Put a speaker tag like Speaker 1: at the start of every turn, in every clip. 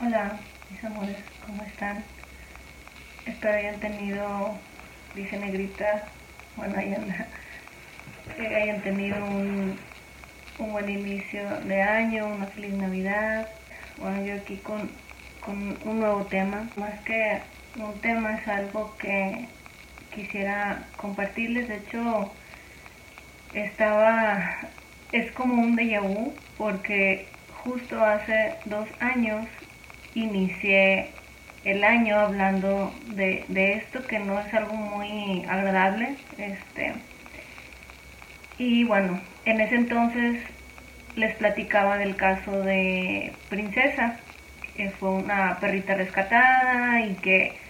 Speaker 1: Hola, mis amores, ¿cómo están? Espero hayan tenido, dice Negrita, bueno, hayan, que hayan tenido un, un buen inicio de año, una feliz Navidad. Bueno, yo aquí con, con un nuevo tema, más que un tema es algo que quisiera compartirles, de hecho estaba, es como un déjà vu, porque justo hace dos años inicié el año hablando de, de, esto que no es algo muy agradable. Este, y bueno, en ese entonces les platicaba del caso de Princesa, que fue una perrita rescatada y que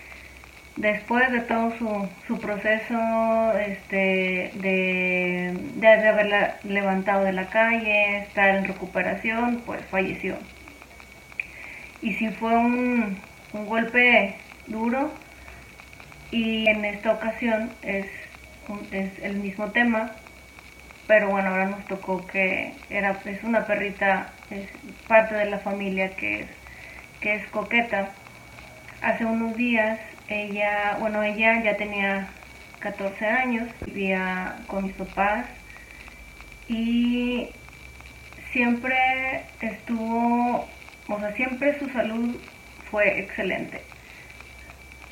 Speaker 1: después de todo su, su proceso este, de, de, haberla levantado de la calle, estar en recuperación, pues falleció. Y sí fue un, un golpe duro y en esta ocasión es, es el mismo tema, pero bueno, ahora nos tocó que era, es una perrita, es parte de la familia que es, que es coqueta. Hace unos días ella, bueno, ella ya tenía 14 años, vivía con mis papás y siempre estuvo, o sea, siempre su salud fue excelente.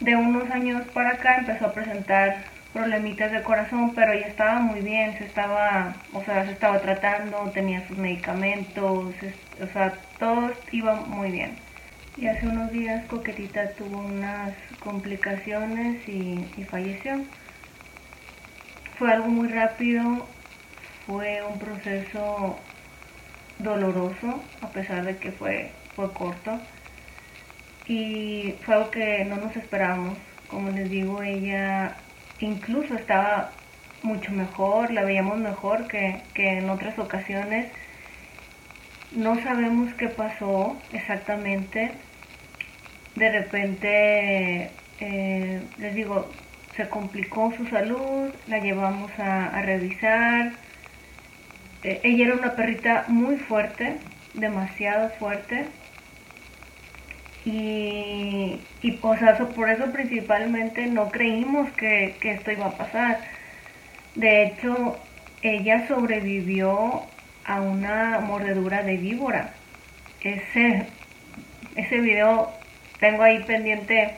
Speaker 1: De unos años para acá empezó a presentar problemitas de corazón, pero ella estaba muy bien, se estaba, o sea, se estaba tratando, tenía sus medicamentos, o sea, todo iba muy bien. Y hace unos días Coquetita tuvo unas complicaciones y, falleció. Fue algo muy rápido, fue un proceso doloroso, a pesar de que fue, fue corto. Y fue algo que no nos esperábamos. Como les digo, ella incluso estaba mucho mejor, la veíamos mejor que, que en otras ocasiones. No sabemos qué pasó exactamente. De repente, eh, les digo, se complicó su salud, la llevamos a, revisar. Eh, ella era una perrita muy fuerte, demasiado fuerte. Y, y por eso principalmente no creímos que, que esto iba a pasar. De hecho, ella sobrevivió a una mordedura de víbora. Ese, ese video tengo ahí pendiente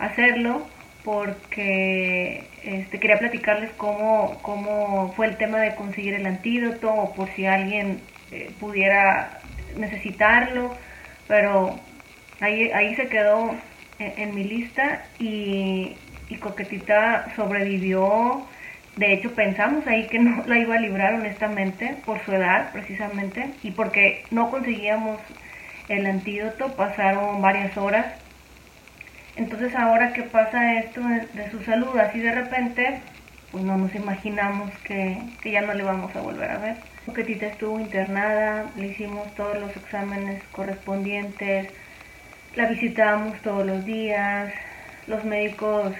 Speaker 1: hacerlo porque este, quería platicarles cómo, cómo fue el tema de conseguir el antídoto o por si alguien eh, pudiera necesitarlo, pero ahí, ahí se quedó en, en mi lista y, y Coquetita sobrevivió. De hecho, pensamos ahí que no la iba a librar honestamente por su edad precisamente y porque no conseguíamos el antídoto, pasaron varias horas. Entonces ahora que pasa esto de, su salud así de repente, pues no nos imaginamos que, que, ya no le vamos a volver a ver. Coquetita estuvo internada, le hicimos todos los exámenes correspondientes, la visitábamos todos los días, los médicos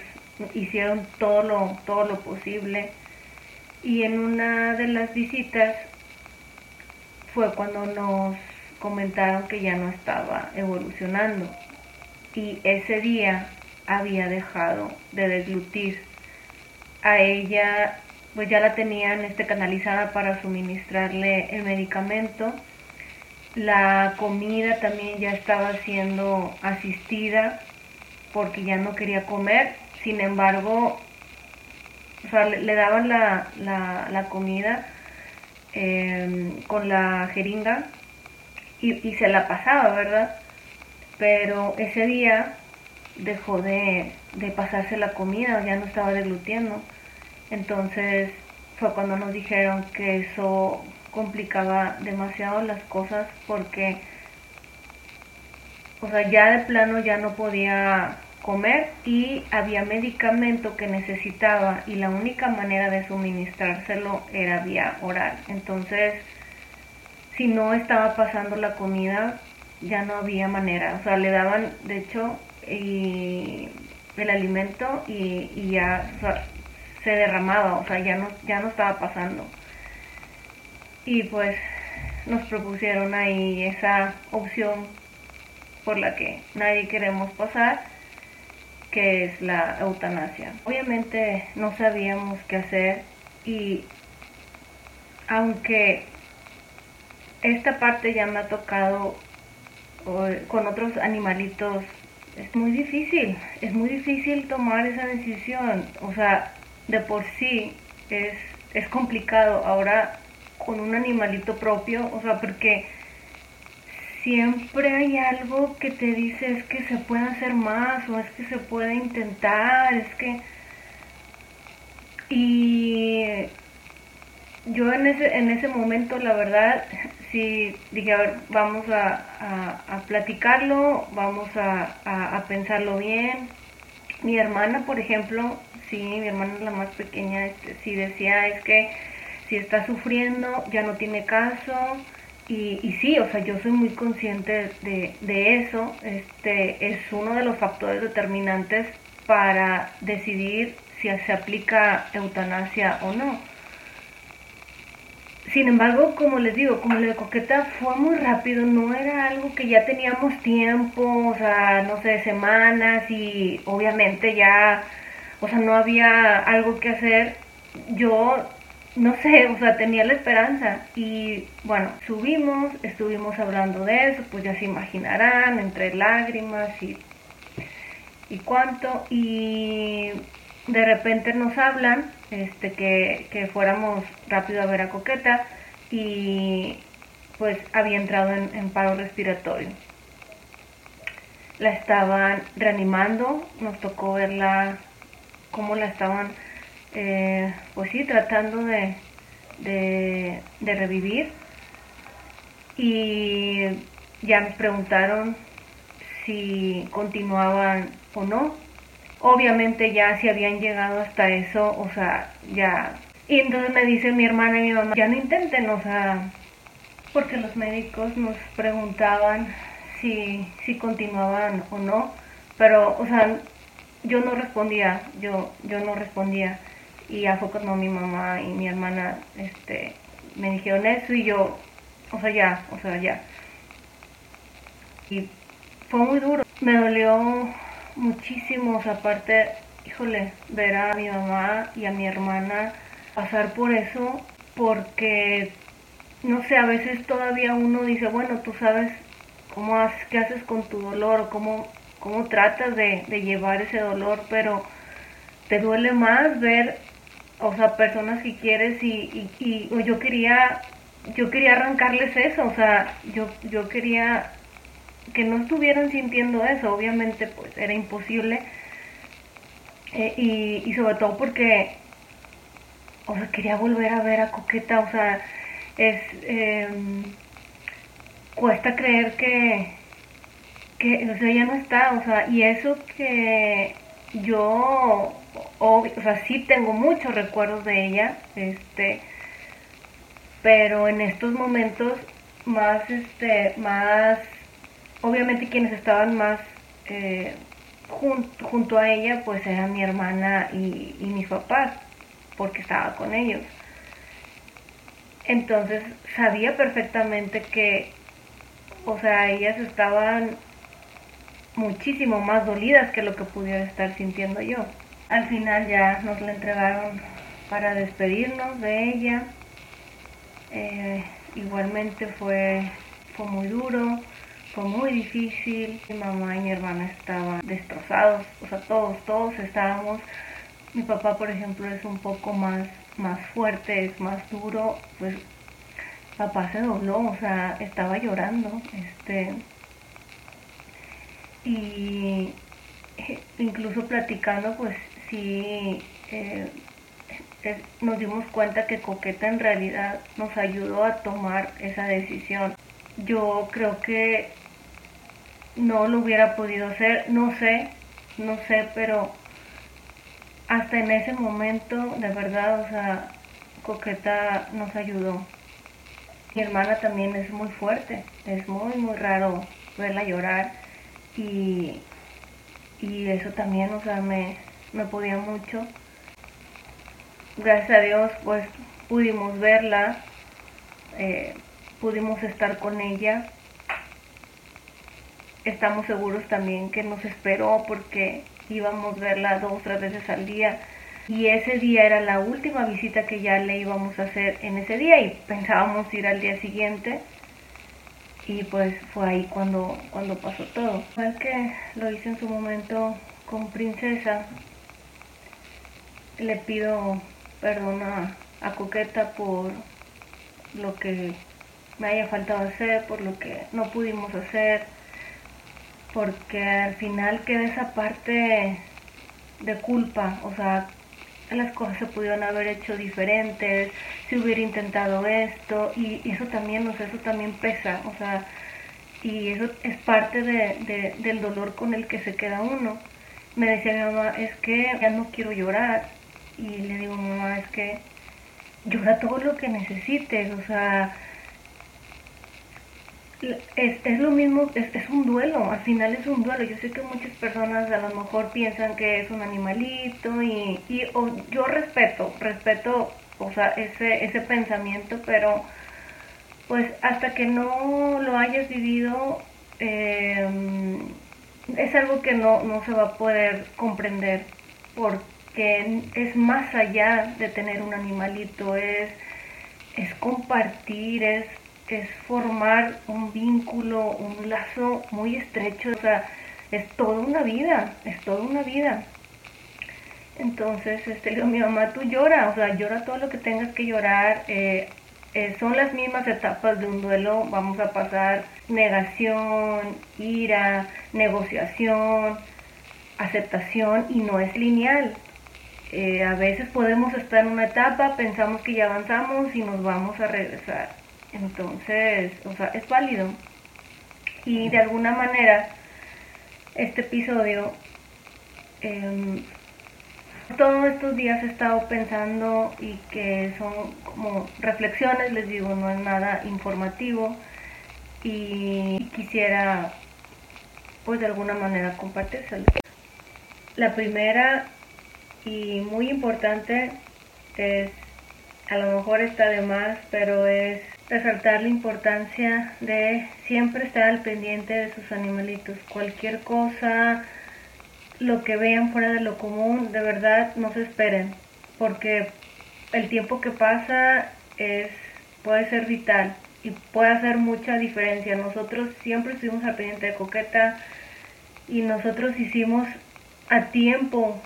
Speaker 1: hicieron todo lo, todo lo posible y en una de las visitas fue cuando nos comentaron que ya no estaba evolucionando y ese día había dejado de deslutir. A ella pues ya la tenían este, canalizada para suministrarle el medicamento. La comida también ya estaba siendo asistida porque ya no quería comer. Sin embargo, o sea, le, daban la, la, la comida eh, con la jeringa y, y se la pasaba, ¿verdad? Pero ese día dejó de, de, pasarse la comida, ya no estaba deglutiendo. Entonces fue cuando nos dijeron que eso complicaba demasiado las cosas porque, o sea, ya de plano ya no podía comer y había medicamento que necesitaba y la única manera de suministrárselo era vía oral. Entonces, si no estaba pasando la comida, ya no había manera, o sea, le daban, de hecho, y el alimento y, y ya se derramaba, o sea, ya no, ya no estaba pasando. y pues nos propusieron ahí esa opción por la que nadie queremos pasar, que es la eutanasia. Obviamente no sabíamos qué hacer y aunque esta parte ya me ha tocado con otros animalitos, es muy difícil, es muy difícil tomar esa decisión, o sea, de por sí es, es complicado, ahora con un animalito propio, o sea, porque siempre hay algo que te dice es que se puede hacer más o es que se puede intentar, es que... Y yo en ese, en ese momento, la verdad, sí dije, a ver, vamos a, platicarlo, vamos a, a, pensarlo bien. Mi hermana, por ejemplo, sí, mi hermana es la más pequeña, este, sí decía, es que si está sufriendo, ya no tiene caso. Y, y sí, o sea, yo soy muy consciente de, de eso. Este es uno de los factores determinantes para decidir si se aplica eutanasia o no. Sin embargo, como les digo, como lo de Coqueta fue muy rápido, no era algo que ya teníamos tiempo, o sea, no sé, semanas y obviamente ya, o sea, no había algo que hacer. Yo no sé, o sea, tenía la esperanza. Y bueno, subimos, estuvimos hablando de eso, pues ya se imaginarán, entre lágrimas y, y cuánto. Y de repente nos hablan este, que, que fuéramos rápido a ver a Coqueta y pues había entrado en, paro respiratorio. La estaban reanimando, nos tocó verla, cómo la estaban eh, pues sí, tratando de, de, revivir. Y ya me preguntaron si continuaban o no. Obviamente ya si habían llegado hasta eso, o sea, ya... Y entonces me dice mi hermana y mi mamá, ya no intenten, o sea, porque los médicos nos preguntaban si, si continuaban o no, pero, o sea, yo no respondía, yo, yo no respondía. Y a fue cuando mi mamá y mi hermana este me dijeron eso y yo o sea ya o sea ya. Y fue muy duro. Me dolió muchísimo o sea aparte híjole ver a mi mamá y a mi hermana pasar por eso porque no sé a veces todavía uno dice bueno tú sabes cómo haces qué haces con tu dolor o cómo cómo tratas de, de llevar ese dolor pero te duele más ver o sea, personas que quieres y, y, yo quería, yo quería arrancarles eso, o sea, yo, yo quería que no estuvieran sintiendo eso, obviamente pues era imposible. Eh, y, sobre todo porque, o sea, quería volver a ver a Coqueta, o sea, es, em, cuesta creer que, que, o sea, ya no está, o sea, y eso que yo o sea, sí tengo muchos recuerdos de ella, este, pero en estos momentos más, este, más, obviamente quienes estaban más eh, junto a ella, pues eran mi hermana y, mis papás, porque estaba con ellos. Entonces sabía perfectamente que, o sea, ellas estaban muchísimo más dolidas que lo que pudiera estar sintiendo yo. Al final ya nos la entregaron para despedirnos de ella. Eh, igualmente fue, fue muy duro, fue muy difícil. Mi mamá y mi hermana estaban destrozados, o sea, todos, todos estábamos. Mi papá, por ejemplo, es un poco más, más fuerte, es más duro, pues papá se dobló, o sea, estaba llorando, este, y incluso platicando, pues sí eh, nos dimos cuenta que Coqueta en realidad nos ayudó a tomar esa decisión. Yo creo que no lo hubiera podido hacer, no sé, no sé, pero hasta en ese momento, de verdad, o sea, Coqueta nos ayudó. Mi hermana también es muy fuerte, es muy, muy raro verla llorar y, y eso también, o sea, me, me podía mucho. Gracias a Dios pues pudimos verla. eh, pudimos estar con ella. Estamos seguros también que nos esperó porque íbamos a verla dos o tres veces al día. Y ese día era la última visita que ya le íbamos a hacer en ese día y pensábamos ir al día siguiente. Y pues fue ahí cuando, cuando pasó todo. Igual que lo hice en su momento con Princesa, le pido perdón a, a Coqueta por lo que me haya faltado hacer, por lo que no pudimos hacer, porque al final queda esa parte de culpa, o sea, las cosas se pudieron haber hecho diferentes, si hubiera intentado esto, y, eso también, o sea, eso también pesa, o sea, y eso es parte de, del dolor con el que se queda uno. Me decía mi mamá, es que ya no quiero llorar, y le digo, mamá, es que llora todo lo que necesites, o sea, es, es lo mismo, es, es, un duelo, al final es un duelo. Yo sé que muchas personas a lo mejor piensan que es un animalito y, y yo respeto, respeto, o sea, ese, ese pensamiento, pero pues hasta que no lo hayas vivido, eh, es algo que no, no se va a poder comprender porque es más allá de tener un animalito, es, es compartir, es es formar un vínculo, un lazo muy estrecho, o sea, es toda una vida, es toda una vida. Entonces, este, le digo, mi mamá, tú llora, o sea, llora todo lo que tengas que llorar. Eh, eh, son las mismas etapas de un duelo, vamos a pasar negación, ira, negociación, aceptación y no es lineal. Eh, a veces podemos estar en una etapa, pensamos que ya avanzamos y nos vamos a regresar entonces, o sea, es válido. Y de alguna manera, este episodio, eh, todos estos días he estado pensando y que son como reflexiones, les digo, no es nada informativo y quisiera pues de alguna manera compartírselo. La primera y muy importante es, a lo mejor está de más, pero es resaltar la importancia de siempre estar al pendiente de sus animalitos. Cualquier cosa, lo que vean fuera de lo común, de verdad no se esperen, porque el tiempo que pasa es puede ser vital y puede hacer mucha diferencia. Nosotros siempre estuvimos al pendiente de Coqueta y nosotros hicimos a tiempo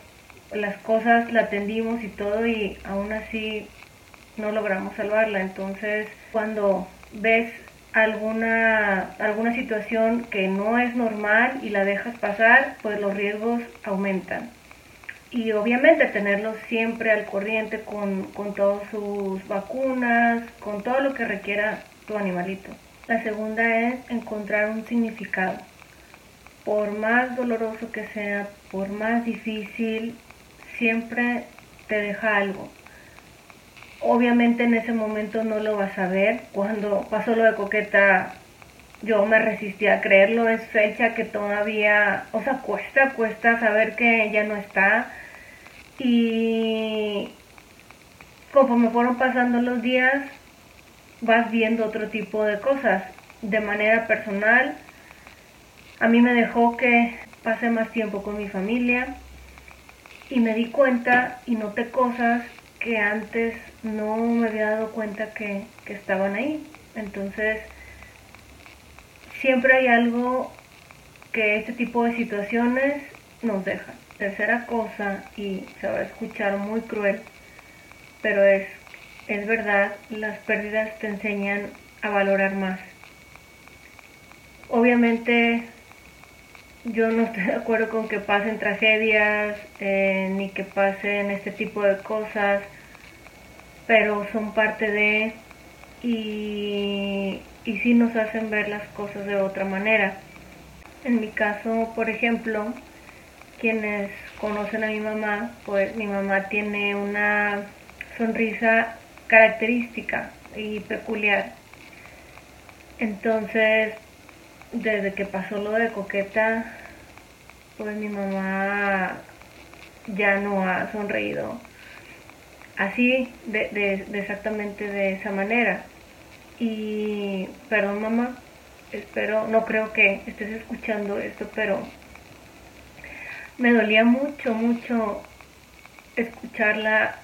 Speaker 1: las cosas, la atendimos y todo y aún así no logramos salvarla. Entonces, cuando ves alguna, alguna situación que no es normal y la dejas pasar, pues los riesgos aumentan. Y obviamente tenerlos siempre al corriente con, con todas sus vacunas, con todo lo que requiera tu animalito. La segunda es encontrar un significado. Por más doloroso que sea, por más difícil, siempre te deja algo. Obviamente en ese momento no lo vas a ver. Cuando pasó lo de Coqueta, yo me resistí a creerlo. Es fecha que todavía, o sea, cuesta, cuesta saber que ella no está. Y conforme fueron pasando los días, vas viendo otro tipo de cosas. De manera personal, a mí me dejó que pase más tiempo con mi familia y me di cuenta y noté cosas que antes no me había dado cuenta que, estaban ahí. Entonces, siempre hay algo que este tipo de situaciones nos deja. Tercera cosa, y se va a escuchar muy cruel, pero es, es verdad, las pérdidas te enseñan a valorar más. Obviamente yo no estoy de acuerdo con que pasen tragedias, eh, ni que pasen este tipo de cosas, pero son parte de y, y sí nos hacen ver las cosas de otra manera. En mi caso, por ejemplo, quienes conocen a mi mamá, pues mi mamá tiene una sonrisa característica y peculiar. Entonces, desde que pasó lo de coqueta, pues mi mamá ya no ha sonreído así, de, exactamente de esa manera. Y perdón mamá, espero, no creo que estés escuchando esto, pero me dolía mucho, mucho escucharla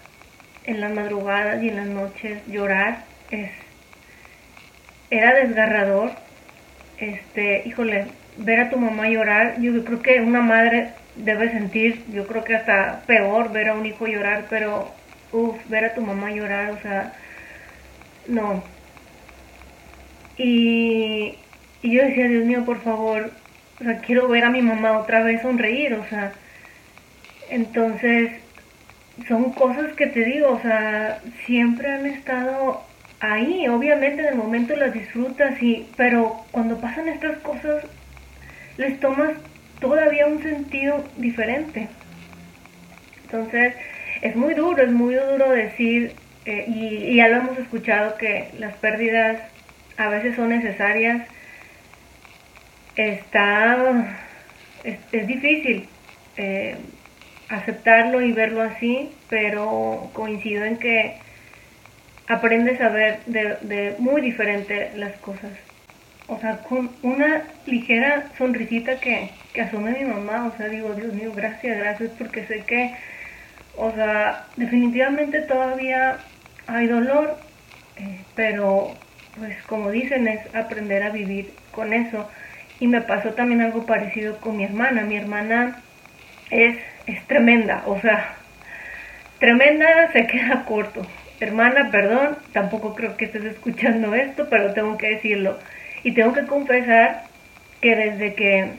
Speaker 1: en las madrugadas y en las noches llorar. Es, era desgarrador. Este, híjole, ver a tu mamá llorar, yo creo que una madre debe sentir, yo creo que hasta peor ver a un hijo llorar, pero uff, ver a tu mamá llorar, o sea, no. Y, y yo decía, Dios mío, por favor, o sea, quiero ver a mi mamá otra vez sonreír, o sea, entonces son cosas que te digo, o sea, siempre han estado ahí, obviamente en el momento las disfrutas, y, pero cuando pasan estas cosas les tomas todavía un sentido diferente. Entonces, es muy duro, es muy duro decir, eh, y, ya lo hemos escuchado, que las pérdidas a veces son necesarias. Está, es, difícil eh, aceptarlo y verlo así, pero coincido en que aprendes a ver de, de muy diferente las cosas o sea, con una ligera sonrisita que, que asume mi mamá, o sea, digo, Dios mío, gracias, gracias, porque sé que, o sea, definitivamente todavía hay dolor, eh, pero pues como dicen, es aprender a vivir con eso. Y me pasó también algo parecido con mi hermana. Mi hermana es, es tremenda, o sea, tremenda se queda corto. Hermana, perdón, tampoco creo que estés escuchando esto, pero tengo que decirlo y tengo que confesar que desde que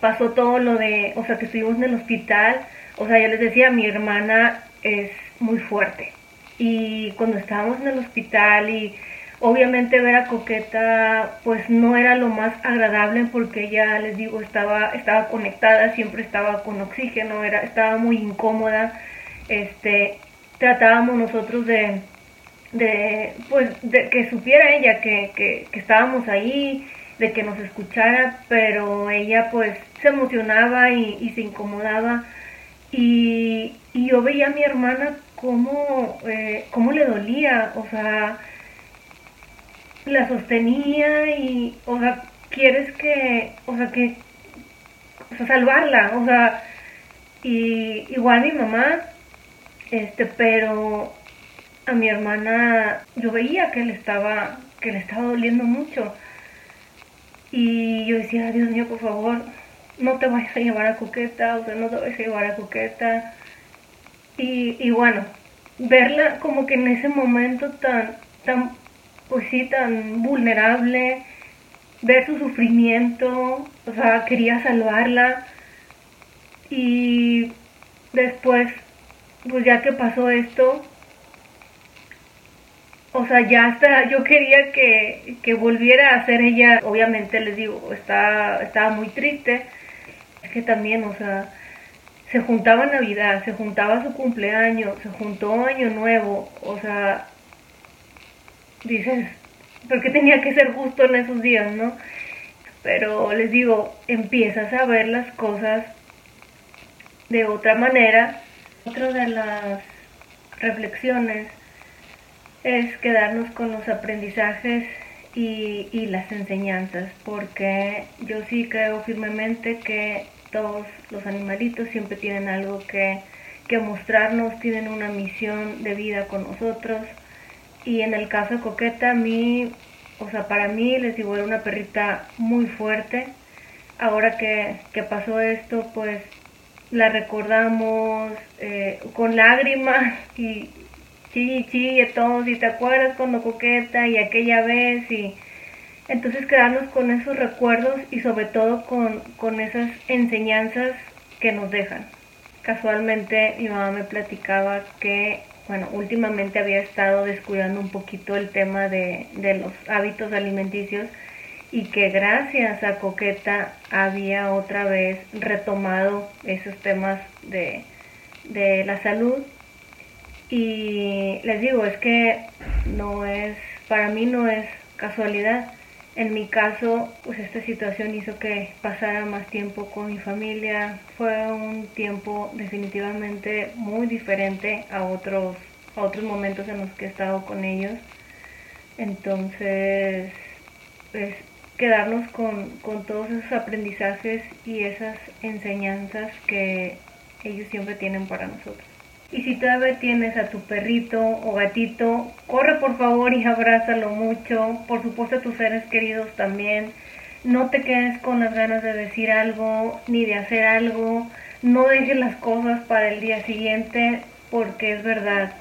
Speaker 1: pasó todo lo de, o sea, que estuvimos en el hospital, o sea, yo les decía, mi hermana es muy fuerte. Y cuando estábamos en el hospital y obviamente ver a Coqueta, pues no era lo más agradable porque ella, les digo, estaba, estaba conectada, siempre estaba con oxígeno, era, estaba muy incómoda. Este, tratábamos nosotros de, de pues de que supiera ella que, que, estábamos ahí de que nos escuchara pero ella pues se emocionaba y, se incomodaba. Y, yo veía a mi hermana cómo, eh, cómo le dolía o sea la sostenía y o sea quieres que o sea que o sea salvarla o sea y igual mi mamá este pero a mi hermana yo veía que le estaba que le estaba doliendo mucho. Y yo decía Dios mío por favor no te vayas a llevar a coqueta o sea no te vayas a llevar a coqueta y, y bueno verla como que en ese momento tan tan pues sí tan vulnerable ver su sufrimiento o sea quería salvarla. Y después pues ya que pasó esto o sea, ya hasta yo quería que, que volviera a ser ella, obviamente les digo, estaba, estaba muy triste, es que también, o sea, se juntaba Navidad, se juntaba su cumpleaños, se juntó Año Nuevo, o sea, dices, ¿por qué tenía que ser justo en esos días, no? Pero les digo, empiezas a ver las cosas de otra manera. Otra de las reflexiones es quedarnos con los aprendizajes y, las enseñanzas, porque yo sí creo firmemente que todos los animalitos siempre tienen algo que, que mostrarnos, tienen una misión de vida con nosotros. Y en el caso de Coqueta, a mí, o sea, para mí, les digo, era una perrita muy fuerte. Ahora que, que pasó esto, pues la recordamos eh, con lágrimas y, sí, sí, todos, y te acuerdas cuando coqueta y aquella vez y entonces quedarnos con esos recuerdos y sobre todo con, con esas enseñanzas que nos dejan. Casualmente mi mamá me platicaba que, bueno, últimamente había estado descuidando un poquito el tema de, de los hábitos alimenticios y que gracias a Coqueta había otra vez retomado esos temas de, de la salud y les digo, es que no es, para mí no es casualidad. En mi caso, pues esta situación hizo que pasara más tiempo con mi familia. Fue un tiempo definitivamente muy diferente a otros, a otros momentos en los que he estado con ellos. Entonces, es quedarnos con, con todos esos aprendizajes y esas enseñanzas que ellos siempre tienen para nosotros. Y si todavía tienes a tu perrito o gatito, corre por favor y abrázalo mucho. Por supuesto a tus seres queridos también. No te quedes con las ganas de decir algo ni de hacer algo. No dejes las cosas para el día siguiente porque es verdad,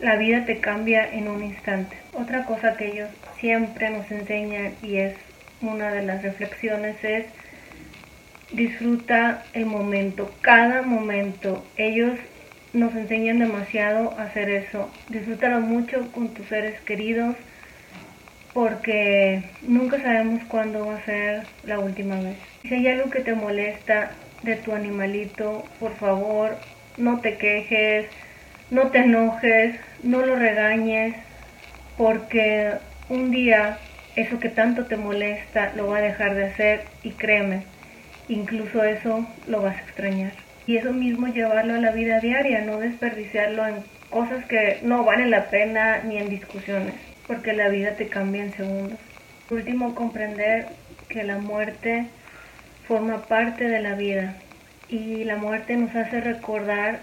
Speaker 1: la vida te cambia en un instante. Otra cosa que ellos siempre nos enseñan y es una de las reflexiones es disfruta el momento, cada momento. Ellos nos enseñan demasiado a hacer eso. Disfrútalo mucho con tus seres queridos porque nunca sabemos cuándo va a ser la última vez. Si hay algo que te molesta de tu animalito, por favor, no te quejes, no te enojes, no lo regañes, porque un día eso que tanto te molesta lo va a dejar de hacer y créeme, incluso eso lo vas a extrañar. Y eso mismo llevarlo a la vida diaria, no desperdiciarlo en cosas que no valen la pena ni en discusiones, porque la vida te cambia en segundos. Último, comprender que la muerte forma parte de la vida y la muerte nos hace recordar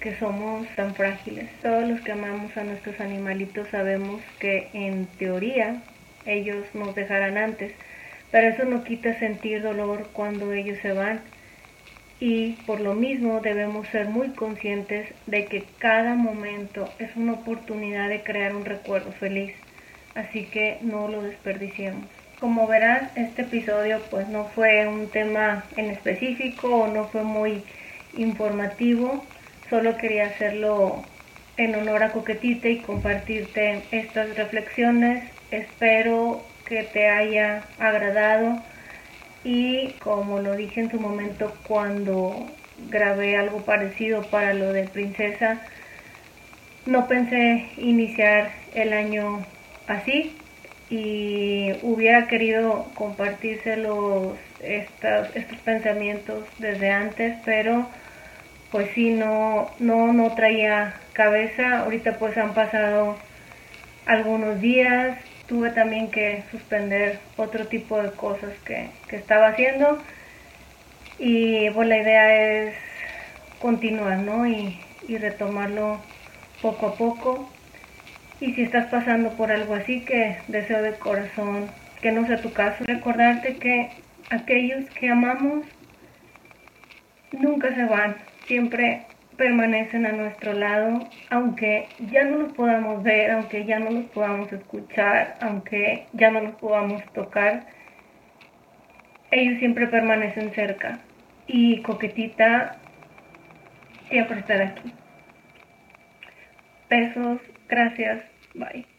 Speaker 1: que somos tan frágiles. Todos los que amamos a nuestros animalitos sabemos que en teoría ellos nos dejarán antes, pero eso no quita sentir dolor cuando ellos se van. Y por lo mismo debemos ser muy conscientes de que cada momento es una oportunidad de crear un recuerdo feliz. Así que no lo desperdiciemos. Como verás, este episodio pues no fue un tema en específico o no fue muy informativo, Solo quería hacerlo en honor a Coquetita y compartirte estas reflexiones. Espero que te haya agradado y como lo dije en su momento cuando grabé algo parecido para lo de Princesa, no pensé iniciar el año así y hubiera querido compartírselos estos, estos pensamientos desde antes, pero pues sí, no, no, no traía cabeza. Ahorita pues han pasado algunos días. Tuve también que suspender otro tipo de cosas que, estaba haciendo. Y pues la idea es continuar, ¿no? Y, y retomarlo poco a poco. Y si estás pasando por algo así, que deseo de corazón que no sea tu caso, recordarte que aquellos que amamos nunca se van, siempre permanecen a nuestro lado, aunque ya no los podamos ver, aunque ya no los podamos escuchar, aunque ya no los podamos tocar, ellos siempre permanecen cerca. Y Coquetita siempre estará aquí. Besos, gracias, bye.